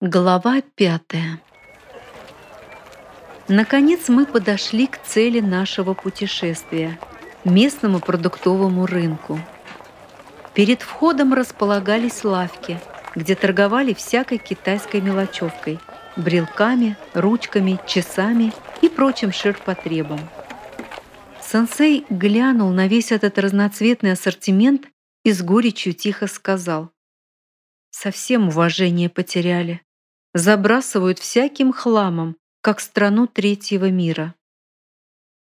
Глава пятая. Наконец мы подошли к цели нашего путешествия – местному продуктовому рынку. Перед входом располагались лавки, где торговали всякой китайской мелочевкой – брелками, ручками, часами и прочим ширпотребом. Сенсей глянул на весь этот разноцветный ассортимент и с горечью тихо сказал – совсем уважение потеряли забрасывают всяким хламом, как страну третьего мира.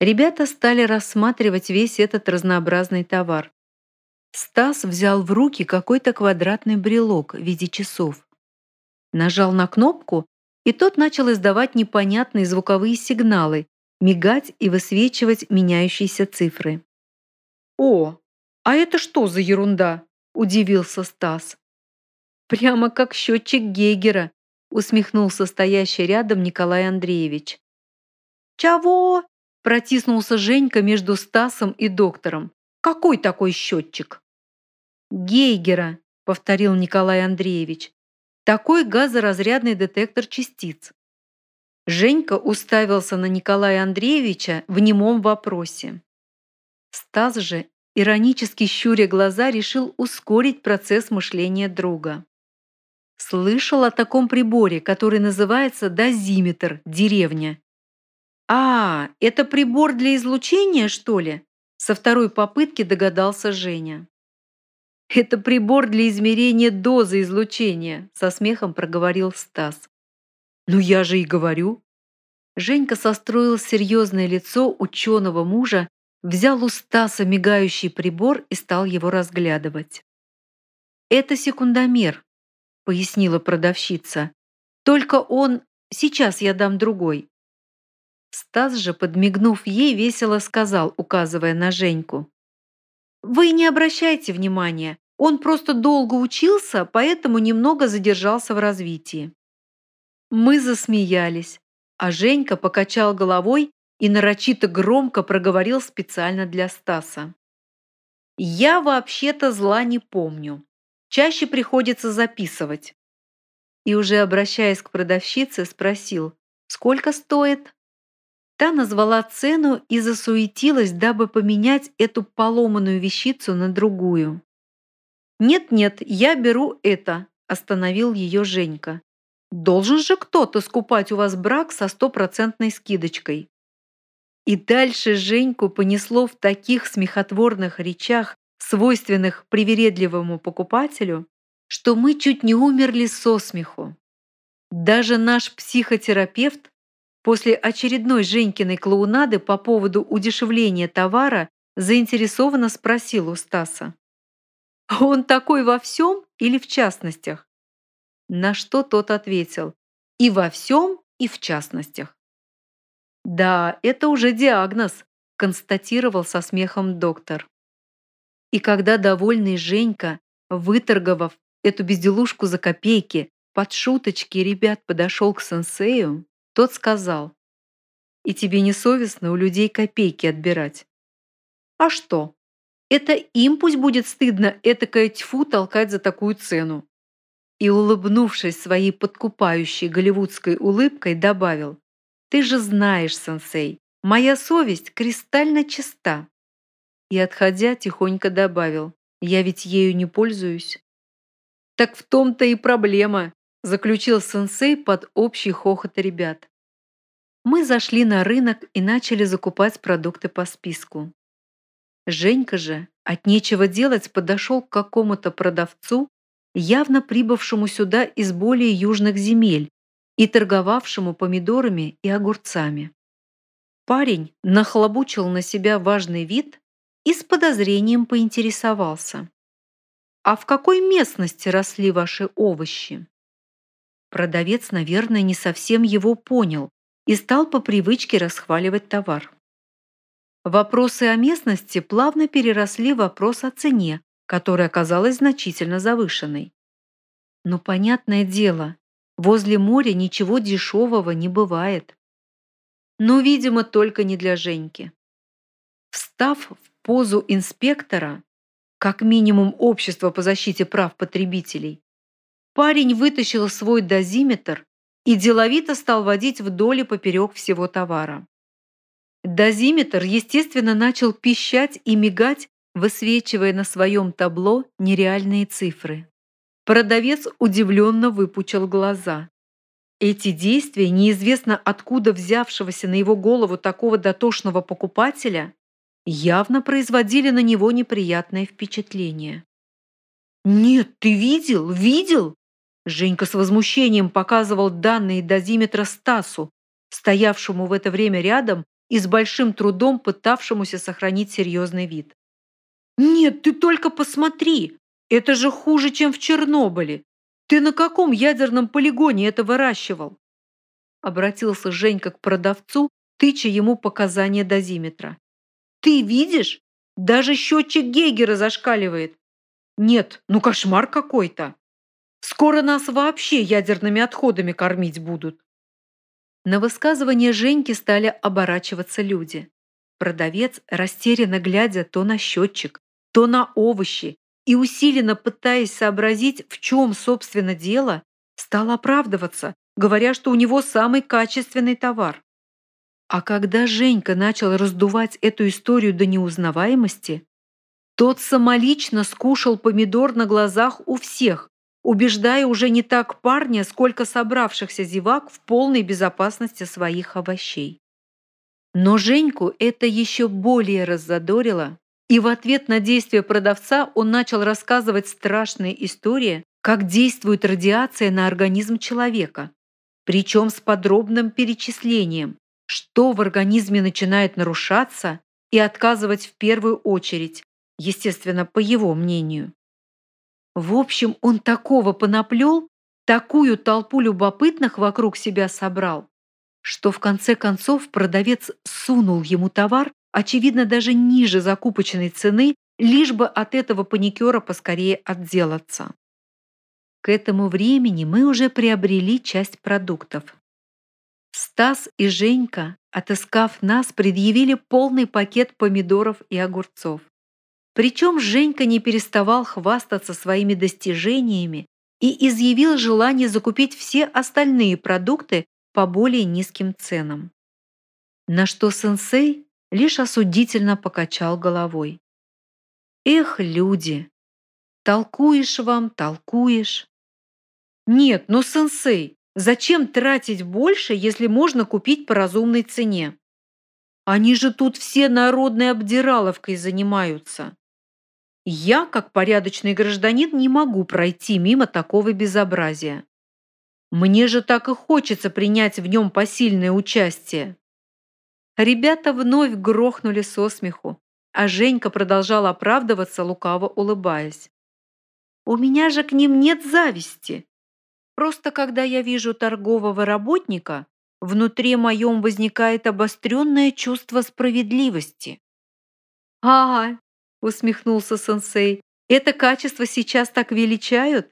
Ребята стали рассматривать весь этот разнообразный товар. Стас взял в руки какой-то квадратный брелок в виде часов. Нажал на кнопку, и тот начал издавать непонятные звуковые сигналы, мигать и высвечивать меняющиеся цифры. «О, а это что за ерунда?» – удивился Стас. «Прямо как счетчик Гейгера», усмехнулся стоящий рядом Николай Андреевич. «Чего?» – протиснулся Женька между Стасом и доктором. «Какой такой счетчик?» «Гейгера», – повторил Николай Андреевич. «Такой газоразрядный детектор частиц». Женька уставился на Николая Андреевича в немом вопросе. Стас же, иронически щуря глаза, решил ускорить процесс мышления друга. Слышал о таком приборе, который называется дозиметр, деревня. А, это прибор для излучения, что ли? Со второй попытки догадался Женя. Это прибор для измерения дозы излучения, со смехом проговорил Стас. Ну я же и говорю. Женька состроил серьезное лицо ученого мужа, взял у Стаса мигающий прибор и стал его разглядывать. Это секундомер, — пояснила продавщица. «Только он... Сейчас я дам другой». Стас же, подмигнув ей, весело сказал, указывая на Женьку. «Вы не обращайте внимания. Он просто долго учился, поэтому немного задержался в развитии». Мы засмеялись, а Женька покачал головой и нарочито громко проговорил специально для Стаса. «Я вообще-то зла не помню чаще приходится записывать. И уже обращаясь к продавщице, спросил, сколько стоит? Та назвала цену и засуетилась, дабы поменять эту поломанную вещицу на другую. «Нет-нет, я беру это», – остановил ее Женька. «Должен же кто-то скупать у вас брак со стопроцентной скидочкой». И дальше Женьку понесло в таких смехотворных речах свойственных привередливому покупателю, что мы чуть не умерли со смеху. Даже наш психотерапевт после очередной Женькиной клоунады по поводу удешевления товара заинтересованно спросил у Стаса. «Он такой во всем или в частностях?» На что тот ответил «И во всем, и в частностях». «Да, это уже диагноз», констатировал со смехом доктор. И когда довольный Женька, выторговав эту безделушку за копейки, под шуточки ребят подошел к сенсею, тот сказал, «И тебе не совестно у людей копейки отбирать?» «А что? Это им пусть будет стыдно этакое тьфу толкать за такую цену». И, улыбнувшись своей подкупающей голливудской улыбкой, добавил, «Ты же знаешь, сенсей, моя совесть кристально чиста и, отходя, тихонько добавил, «Я ведь ею не пользуюсь». «Так в том-то и проблема», – заключил сенсей под общий хохот ребят. Мы зашли на рынок и начали закупать продукты по списку. Женька же, от нечего делать, подошел к какому-то продавцу, явно прибывшему сюда из более южных земель и торговавшему помидорами и огурцами. Парень нахлобучил на себя важный вид и с подозрением поинтересовался. «А в какой местности росли ваши овощи?» Продавец, наверное, не совсем его понял и стал по привычке расхваливать товар. Вопросы о местности плавно переросли в вопрос о цене, которая оказалась значительно завышенной. Но понятное дело, возле моря ничего дешевого не бывает. Но, видимо, только не для Женьки. Встав в позу инспектора, как минимум общества по защите прав потребителей, парень вытащил свой дозиметр и деловито стал водить вдоль и поперек всего товара. Дозиметр, естественно, начал пищать и мигать, высвечивая на своем табло нереальные цифры. Продавец удивленно выпучил глаза. Эти действия неизвестно откуда взявшегося на его голову такого дотошного покупателя явно производили на него неприятное впечатление. «Нет, ты видел? Видел?» Женька с возмущением показывал данные дозиметра Стасу, стоявшему в это время рядом и с большим трудом пытавшемуся сохранить серьезный вид. «Нет, ты только посмотри! Это же хуже, чем в Чернобыле! Ты на каком ядерном полигоне это выращивал?» Обратился Женька к продавцу, тыча ему показания дозиметра. «Ты видишь? Даже счетчик Гейгера зашкаливает. Нет, ну кошмар какой-то. Скоро нас вообще ядерными отходами кормить будут». На высказывание Женьки стали оборачиваться люди. Продавец, растерянно глядя то на счетчик, то на овощи, и усиленно пытаясь сообразить, в чем, собственно, дело, стал оправдываться, говоря, что у него самый качественный товар. А когда Женька начал раздувать эту историю до неузнаваемости, тот самолично скушал помидор на глазах у всех, убеждая уже не так парня, сколько собравшихся зевак в полной безопасности своих овощей. Но Женьку это еще более раззадорило, и в ответ на действия продавца он начал рассказывать страшные истории, как действует радиация на организм человека, причем с подробным перечислением, что в организме начинает нарушаться и отказывать в первую очередь, естественно, по его мнению. В общем, он такого понаплел, такую толпу любопытных вокруг себя собрал, что в конце концов продавец сунул ему товар очевидно, даже ниже закупочной цены, лишь бы от этого паникера поскорее отделаться. К этому времени мы уже приобрели часть продуктов. Стас и Женька, отыскав нас, предъявили полный пакет помидоров и огурцов. Причем Женька не переставал хвастаться своими достижениями и изъявил желание закупить все остальные продукты по более низким ценам. На что сенсей лишь осудительно покачал головой. «Эх, люди! Толкуешь вам, толкуешь!» «Нет, ну, сенсей, зачем тратить больше, если можно купить по разумной цене? Они же тут все народной обдираловкой занимаются!» Я, как порядочный гражданин, не могу пройти мимо такого безобразия. Мне же так и хочется принять в нем посильное участие. Ребята вновь грохнули со смеху, а Женька продолжал оправдываться, лукаво улыбаясь. «У меня же к ним нет зависти. Просто когда я вижу торгового работника, внутри моем возникает обостренное чувство справедливости». «Ага», — усмехнулся сенсей, «это качество сейчас так величают?»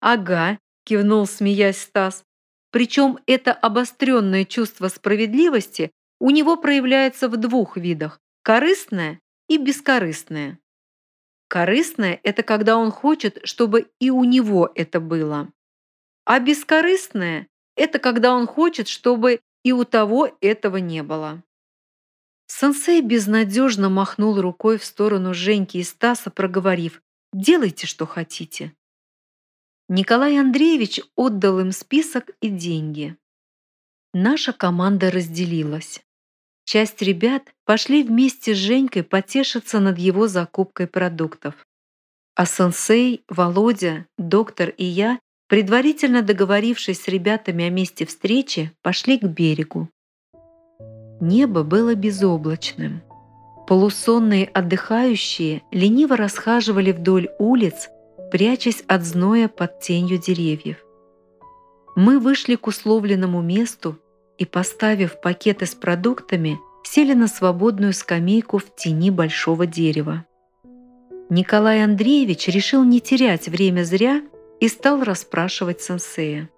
«Ага», — кивнул, смеясь Стас. Причем это обостренное чувство справедливости у него проявляется в двух видах – корыстное и бескорыстное. Корыстное – это когда он хочет, чтобы и у него это было. А бескорыстное – это когда он хочет, чтобы и у того этого не было. Сансей безнадежно махнул рукой в сторону Женьки и Стаса, проговорив «Делайте, что хотите». Николай Андреевич отдал им список и деньги. Наша команда разделилась. Часть ребят пошли вместе с Женькой потешиться над его закупкой продуктов. А сенсей, Володя, доктор и я, предварительно договорившись с ребятами о месте встречи, пошли к берегу. Небо было безоблачным. Полусонные отдыхающие лениво расхаживали вдоль улиц, прячась от зноя под тенью деревьев. Мы вышли к условленному месту и, поставив пакеты с продуктами, сели на свободную скамейку в тени большого дерева. Николай Андреевич решил не терять время зря и стал расспрашивать сенсея.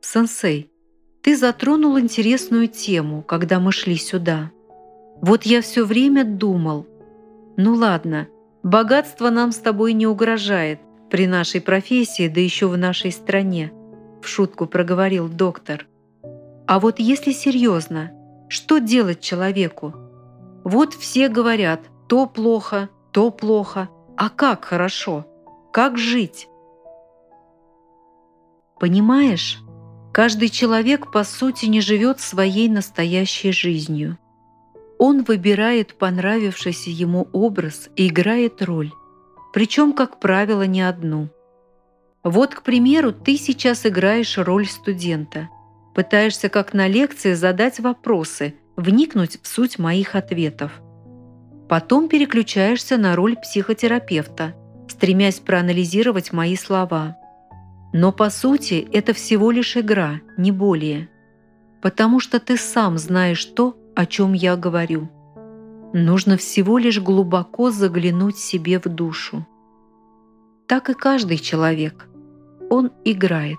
«Сенсей, ты затронул интересную тему, когда мы шли сюда. Вот я все время думал, ну ладно, богатство нам с тобой не угрожает, при нашей профессии, да еще в нашей стране», — в шутку проговорил доктор. «А вот если серьезно, что делать человеку? Вот все говорят, то плохо, то плохо, а как хорошо? Как жить?» Понимаешь, каждый человек по сути не живет своей настоящей жизнью. Он выбирает понравившийся ему образ и играет роль, причем, как правило, не одну. Вот, к примеру, ты сейчас играешь роль студента, пытаешься как на лекции задать вопросы, вникнуть в суть моих ответов. Потом переключаешься на роль психотерапевта, стремясь проанализировать мои слова. Но по сути это всего лишь игра, не более. Потому что ты сам знаешь то, о чем я говорю. Нужно всего лишь глубоко заглянуть себе в душу. Так и каждый человек. Он играет.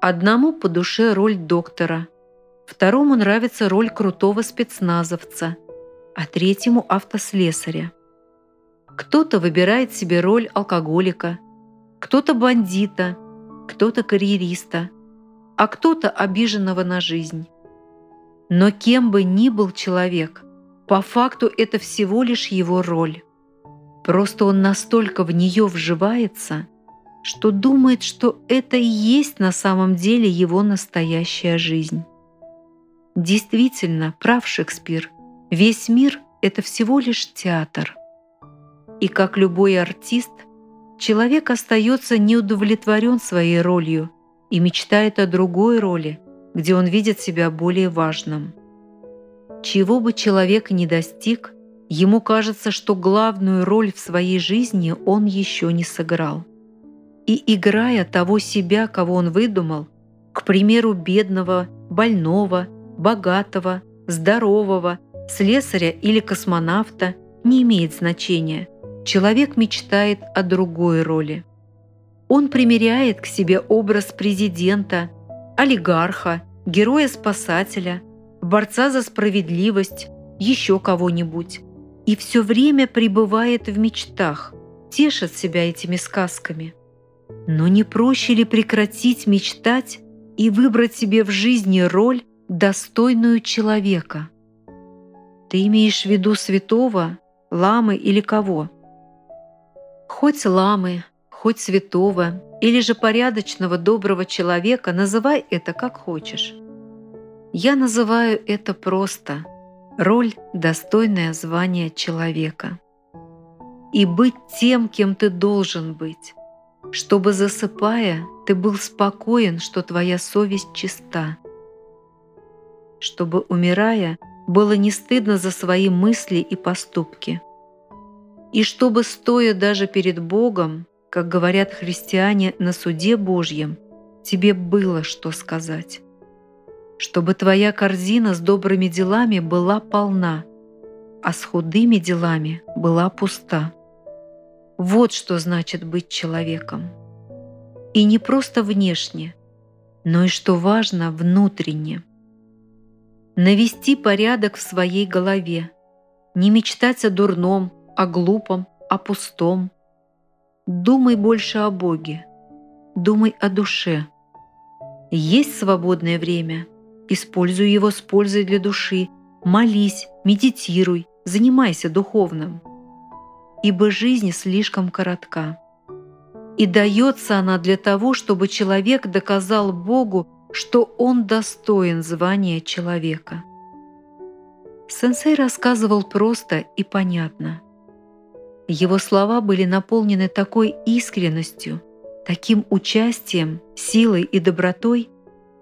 Одному по душе роль доктора, второму нравится роль крутого спецназовца, а третьему – автослесаря. Кто-то выбирает себе роль алкоголика, кто-то бандита, кто-то карьериста, а кто-то обиженного на жизнь. Но кем бы ни был человек, по факту это всего лишь его роль. Просто он настолько в нее вживается, что думает, что это и есть на самом деле его настоящая жизнь. Действительно, прав Шекспир, весь мир – это всего лишь театр. И как любой артист, человек остается неудовлетворен своей ролью и мечтает о другой роли, где он видит себя более важным. Чего бы человек ни достиг, ему кажется, что главную роль в своей жизни он еще не сыграл. И играя того себя, кого он выдумал, к примеру, бедного, больного, богатого, здорового, слесаря или космонавта, не имеет значения. Человек мечтает о другой роли. Он примеряет к себе образ президента, олигарха, героя-спасателя, борца за справедливость, еще кого-нибудь. И все время пребывает в мечтах, тешит себя этими сказками. Но не проще ли прекратить мечтать и выбрать себе в жизни роль, достойную человека? Ты имеешь в виду святого, ламы или кого? Хоть ламы, хоть святого, или же порядочного, доброго человека, называй это как хочешь. Я называю это просто роль, достойная звания человека. И быть тем, кем ты должен быть, чтобы, засыпая, ты был спокоен, что твоя совесть чиста, чтобы, умирая, было не стыдно за свои мысли и поступки, и чтобы, стоя даже перед Богом, как говорят христиане на суде Божьем, тебе было что сказать. Чтобы твоя корзина с добрыми делами была полна, а с худыми делами была пуста. Вот что значит быть человеком. И не просто внешне, но и, что важно, внутренне. Навести порядок в своей голове, не мечтать о дурном, о глупом, о пустом, Думай больше о Боге. Думай о душе. Есть свободное время. Используй его с пользой для души. Молись, медитируй, занимайся духовным. Ибо жизнь слишком коротка. И дается она для того, чтобы человек доказал Богу, что он достоин звания человека. Сенсей рассказывал просто и понятно. Его слова были наполнены такой искренностью, таким участием, силой и добротой,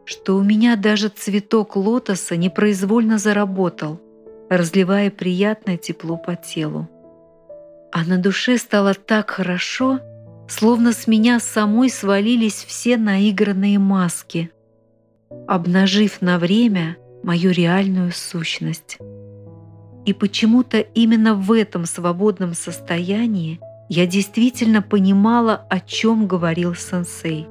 что у меня даже цветок лотоса непроизвольно заработал, разливая приятное тепло по телу. А на душе стало так хорошо, словно с меня самой свалились все наигранные маски, обнажив на время мою реальную сущность. И почему-то именно в этом свободном состоянии я действительно понимала, о чем говорил сенсей.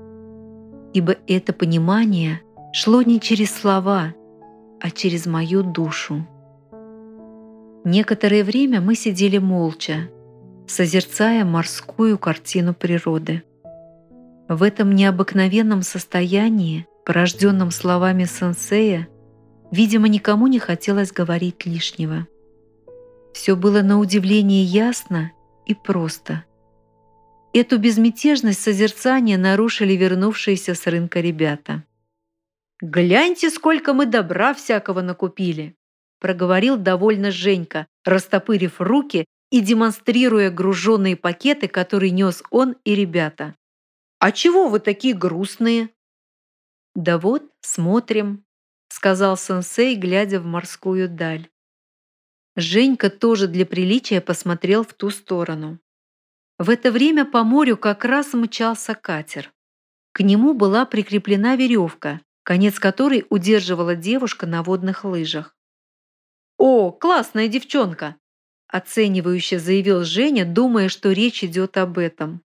Ибо это понимание шло не через слова, а через мою душу. Некоторое время мы сидели молча. созерцая морскую картину природы. В этом необыкновенном состоянии, порожденном словами сенсея, видимо, никому не хотелось говорить лишнего. Все было на удивление ясно и просто. Эту безмятежность созерцания нарушили вернувшиеся с рынка ребята. «Гляньте, сколько мы добра всякого накупили!» проговорил довольно Женька, растопырив руки и демонстрируя груженные пакеты, которые нес он и ребята. «А чего вы такие грустные?» «Да вот, смотрим», — сказал сенсей, глядя в морскую даль. Женька тоже для приличия посмотрел в ту сторону. В это время по морю как раз мчался катер. К нему была прикреплена веревка, конец которой удерживала девушка на водных лыжах. «О, классная девчонка!» оценивающе заявил Женя, думая, что речь идет об этом.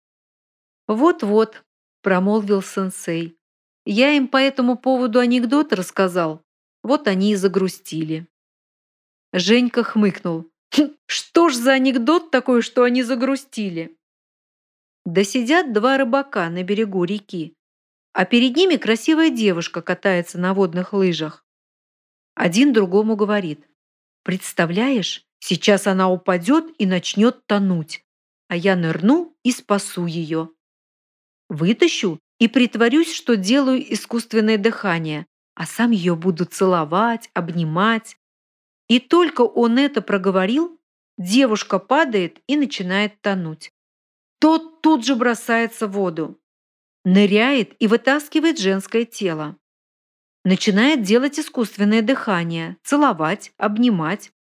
«Вот-вот», – промолвил сенсей. «Я им по этому поводу анекдот рассказал. Вот они и загрустили». Женька хмыкнул. «Хм, «Что ж за анекдот такой, что они загрустили?» Да сидят два рыбака на берегу реки, а перед ними красивая девушка катается на водных лыжах. Один другому говорит. «Представляешь, сейчас она упадет и начнет тонуть, а я нырну и спасу ее. Вытащу и притворюсь, что делаю искусственное дыхание, а сам ее буду целовать, обнимать. И только он это проговорил, девушка падает и начинает тонуть. Тот тут же бросается в воду, ныряет и вытаскивает женское тело. Начинает делать искусственное дыхание, целовать, обнимать.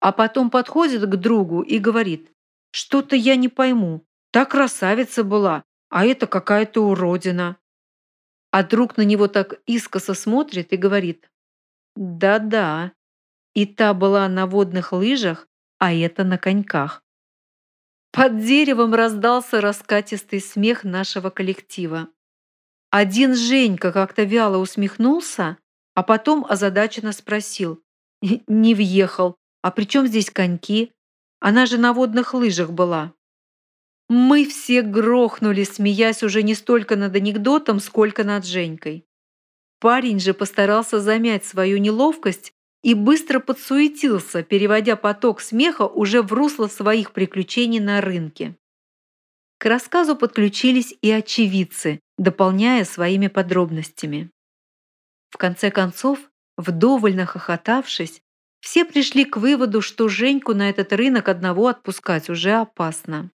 А потом подходит к другу и говорит, что-то я не пойму, та красавица была, а это какая-то уродина. А друг на него так искоса смотрит и говорит, да-да, и та была на водных лыжах, а это на коньках. Под деревом раздался раскатистый смех нашего коллектива. Один Женька как-то вяло усмехнулся, а потом озадаченно спросил. «Не въехал. А при чем здесь коньки? Она же на водных лыжах была». Мы все грохнули, смеясь уже не столько над анекдотом, сколько над Женькой. Парень же постарался замять свою неловкость и быстро подсуетился, переводя поток смеха уже в русло своих приключений на рынке. К рассказу подключились и очевидцы, дополняя своими подробностями. В конце концов, вдоволь нахохотавшись, все пришли к выводу, что Женьку на этот рынок одного отпускать уже опасно.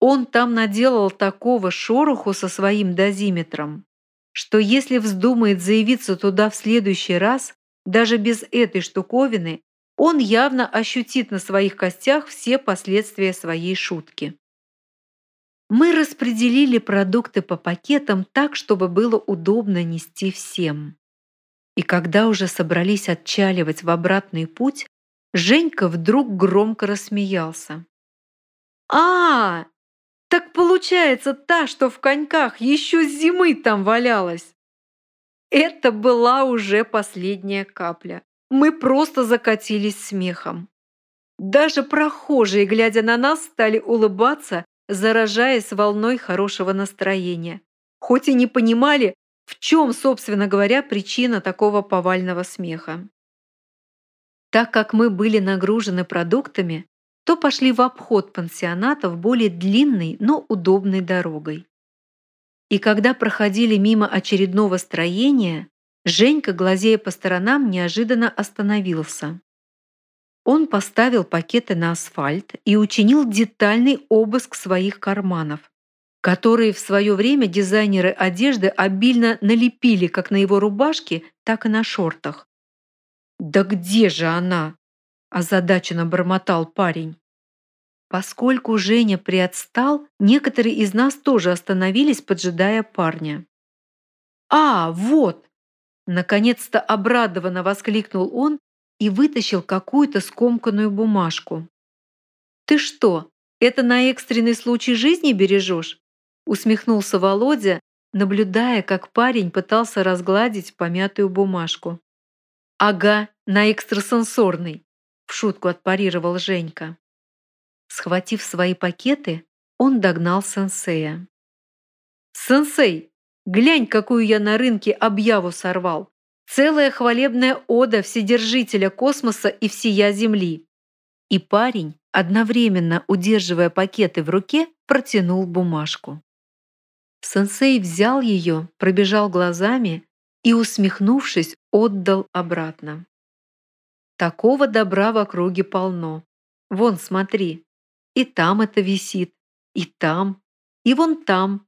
Он там наделал такого шороху со своим дозиметром, что если вздумает заявиться туда в следующий раз, даже без этой штуковины он явно ощутит на своих костях все последствия своей шутки. Мы распределили продукты по пакетам так, чтобы было удобно нести всем. И когда уже собрались отчаливать в обратный путь, Женька вдруг громко рассмеялся. «А, так получается та, что в коньках еще с зимы там валялась!» Это была уже последняя капля. Мы просто закатились смехом. Даже прохожие, глядя на нас, стали улыбаться, заражаясь волной хорошего настроения. Хоть и не понимали, в чем, собственно говоря, причина такого повального смеха. Так как мы были нагружены продуктами, то пошли в обход пансионатов более длинной, но удобной дорогой. И когда проходили мимо очередного строения, Женька, глазея по сторонам, неожиданно остановился. Он поставил пакеты на асфальт и учинил детальный обыск своих карманов, которые в свое время дизайнеры одежды обильно налепили как на его рубашке, так и на шортах. «Да где же она?» – озадаченно бормотал парень. Поскольку Женя приотстал, некоторые из нас тоже остановились, поджидая парня. «А, вот!» Наконец-то обрадованно воскликнул он и вытащил какую-то скомканную бумажку. «Ты что, это на экстренный случай жизни бережешь?» усмехнулся Володя, наблюдая, как парень пытался разгладить помятую бумажку. «Ага, на экстрасенсорный», – в шутку отпарировал Женька. Схватив свои пакеты, он догнал сенсея. «Сенсей, глянь, какую я на рынке объяву сорвал! Целая хвалебная ода Вседержителя космоса и всея Земли!» И парень, одновременно удерживая пакеты в руке, протянул бумажку. Сенсей взял ее, пробежал глазами и, усмехнувшись, отдал обратно. Такого добра в округе полно. Вон, смотри, и там это висит, и там, и вон там.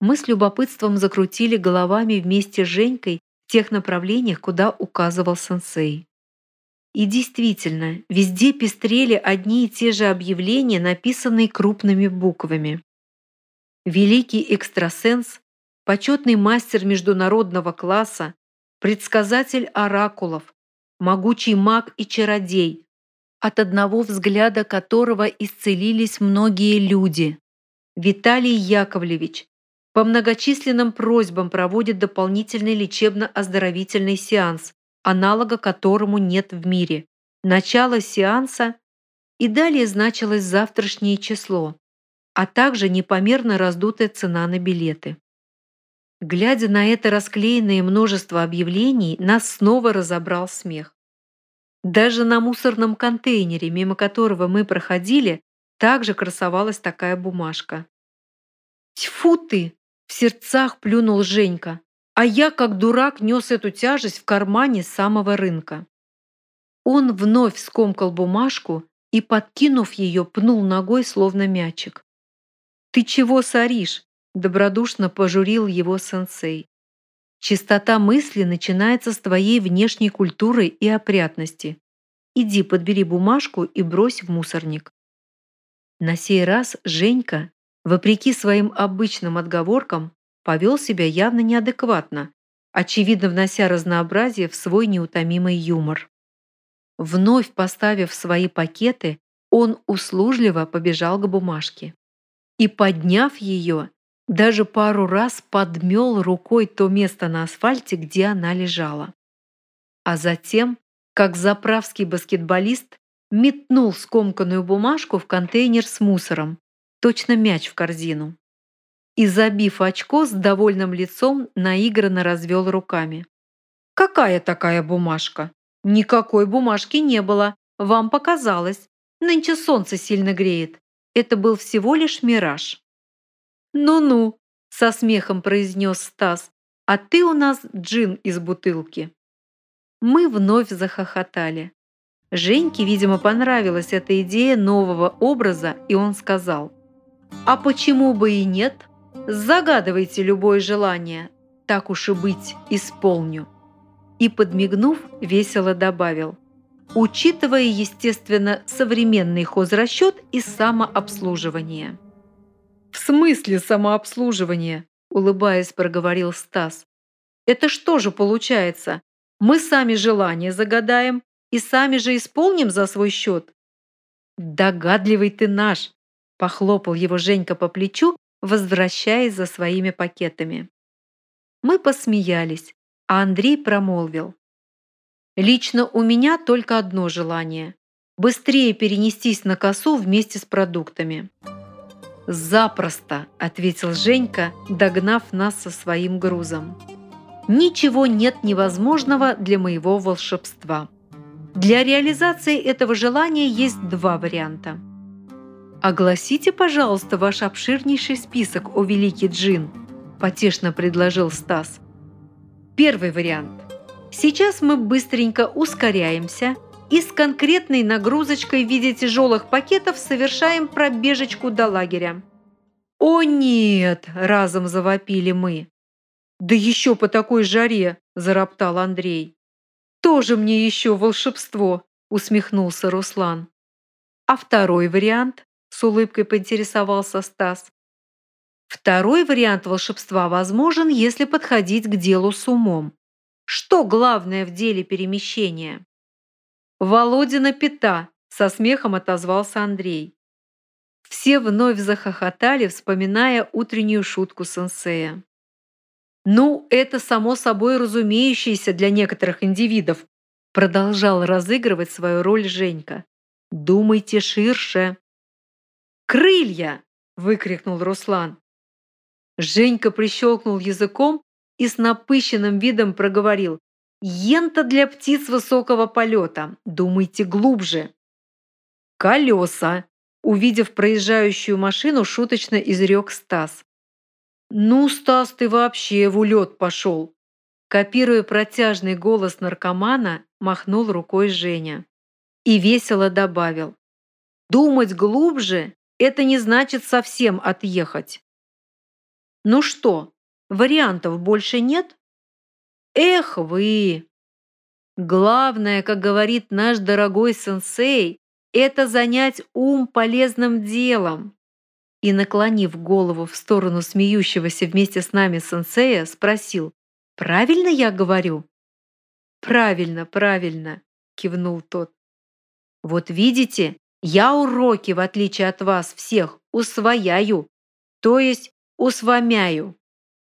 Мы с любопытством закрутили головами вместе с Женькой в тех направлениях, куда указывал сенсей. И действительно, везде пестрели одни и те же объявления, написанные крупными буквами. Великий экстрасенс, почетный мастер международного класса, предсказатель оракулов, могучий маг и чародей, от одного взгляда которого исцелились многие люди. Виталий Яковлевич по многочисленным просьбам проводит дополнительный лечебно-оздоровительный сеанс, аналога которому нет в мире. Начало сеанса и далее значилось завтрашнее число, а также непомерно раздутая цена на билеты. Глядя на это расклеенное множество объявлений, нас снова разобрал смех. Даже на мусорном контейнере, мимо которого мы проходили, также красовалась такая бумажка. «Тьфу ты!» – в сердцах плюнул Женька, а я, как дурак, нес эту тяжесть в кармане самого рынка. Он вновь скомкал бумажку и, подкинув ее, пнул ногой, словно мячик. «Ты чего соришь?» – добродушно пожурил его сенсей. Чистота мысли начинается с твоей внешней культуры и опрятности. Иди подбери бумажку и брось в мусорник. На сей раз Женька, вопреки своим обычным отговоркам, повел себя явно неадекватно, очевидно внося разнообразие в свой неутомимый юмор. Вновь поставив свои пакеты, он услужливо побежал к бумажке. И, подняв ее, даже пару раз подмел рукой то место на асфальте, где она лежала. А затем, как заправский баскетболист, метнул скомканную бумажку в контейнер с мусором, точно мяч в корзину. И, забив очко, с довольным лицом наигранно развел руками. «Какая такая бумажка? Никакой бумажки не было. Вам показалось. Нынче солнце сильно греет. Это был всего лишь мираж». «Ну-ну», – со смехом произнес Стас, «а ты у нас джин из бутылки». Мы вновь захохотали. Женьке, видимо, понравилась эта идея нового образа, и он сказал, «А почему бы и нет? Загадывайте любое желание, так уж и быть, исполню». И, подмигнув, весело добавил, учитывая, естественно, современный хозрасчет и самообслуживание. «В смысле самообслуживание?» – улыбаясь, проговорил Стас. «Это что же получается? Мы сами желания загадаем и сами же исполним за свой счет?» «Догадливый ты наш!» – похлопал его Женька по плечу, возвращаясь за своими пакетами. Мы посмеялись, а Андрей промолвил. «Лично у меня только одно желание – быстрее перенестись на косу вместе с продуктами». «Запросто», – ответил Женька, догнав нас со своим грузом. «Ничего нет невозможного для моего волшебства. Для реализации этого желания есть два варианта. Огласите, пожалуйста, ваш обширнейший список, о великий джин», – потешно предложил Стас. Первый вариант. Сейчас мы быстренько ускоряемся – и с конкретной нагрузочкой в виде тяжелых пакетов совершаем пробежечку до лагеря. «О нет!» – разом завопили мы. «Да еще по такой жаре!» – зароптал Андрей. «Тоже мне еще волшебство!» – усмехнулся Руслан. «А второй вариант?» – с улыбкой поинтересовался Стас. Второй вариант волшебства возможен, если подходить к делу с умом. Что главное в деле перемещения? «Володина пята!» – со смехом отозвался Андрей. Все вновь захохотали, вспоминая утреннюю шутку сенсея. «Ну, это само собой разумеющееся для некоторых индивидов», продолжал разыгрывать свою роль Женька. «Думайте ширше. «Крылья!» – выкрикнул Руслан. Женька прищелкнул языком и с напыщенным видом проговорил. «Ента для птиц высокого полета. Думайте глубже». «Колеса!» – увидев проезжающую машину, шуточно изрек Стас. «Ну, Стас, ты вообще в улет пошел!» Копируя протяжный голос наркомана, махнул рукой Женя. И весело добавил. «Думать глубже – это не значит совсем отъехать». «Ну что, вариантов больше нет?» «Эх вы!» Главное, как говорит наш дорогой сенсей, это занять ум полезным делом. И, наклонив голову в сторону смеющегося вместе с нами сенсея, спросил, «Правильно я говорю?» «Правильно, правильно», — кивнул тот. «Вот видите, я уроки, в отличие от вас всех, усвояю, то есть усвомяю.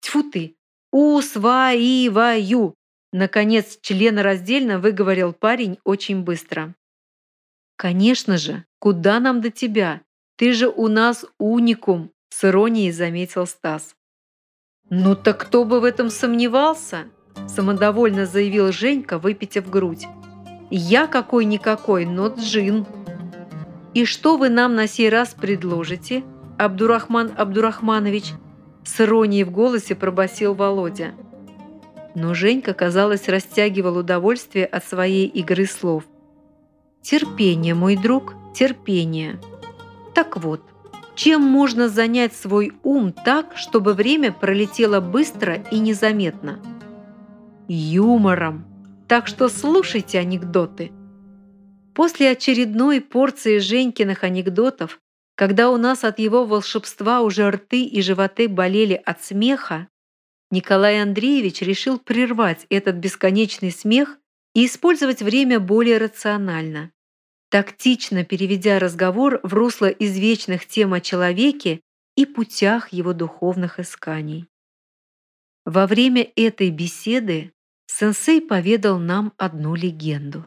Тьфу ты, усваиваю!» Наконец, членораздельно выговорил парень очень быстро. «Конечно же, куда нам до тебя? Ты же у нас уникум», с иронией заметил Стас. «Ну так кто бы в этом сомневался?» Самодовольно заявил Женька, выпитив грудь. «Я какой-никакой, но джин». «И что вы нам на сей раз предложите, Абдурахман Абдурахманович?» С иронией в голосе пробасил Володя. Но Женька, казалось, растягивал удовольствие от своей игры слов. «Терпение, мой друг, терпение. Так вот, чем можно занять свой ум так, чтобы время пролетело быстро и незаметно? Юмором. Так что слушайте анекдоты. После очередной порции Женькиных анекдотов, когда у нас от его волшебства уже рты и животы болели от смеха, Николай Андреевич решил прервать этот бесконечный смех и использовать время более рационально тактично переведя разговор в русло извечных тем о человеке и путях его духовных исканий. Во время этой беседы сенсей поведал нам одну легенду.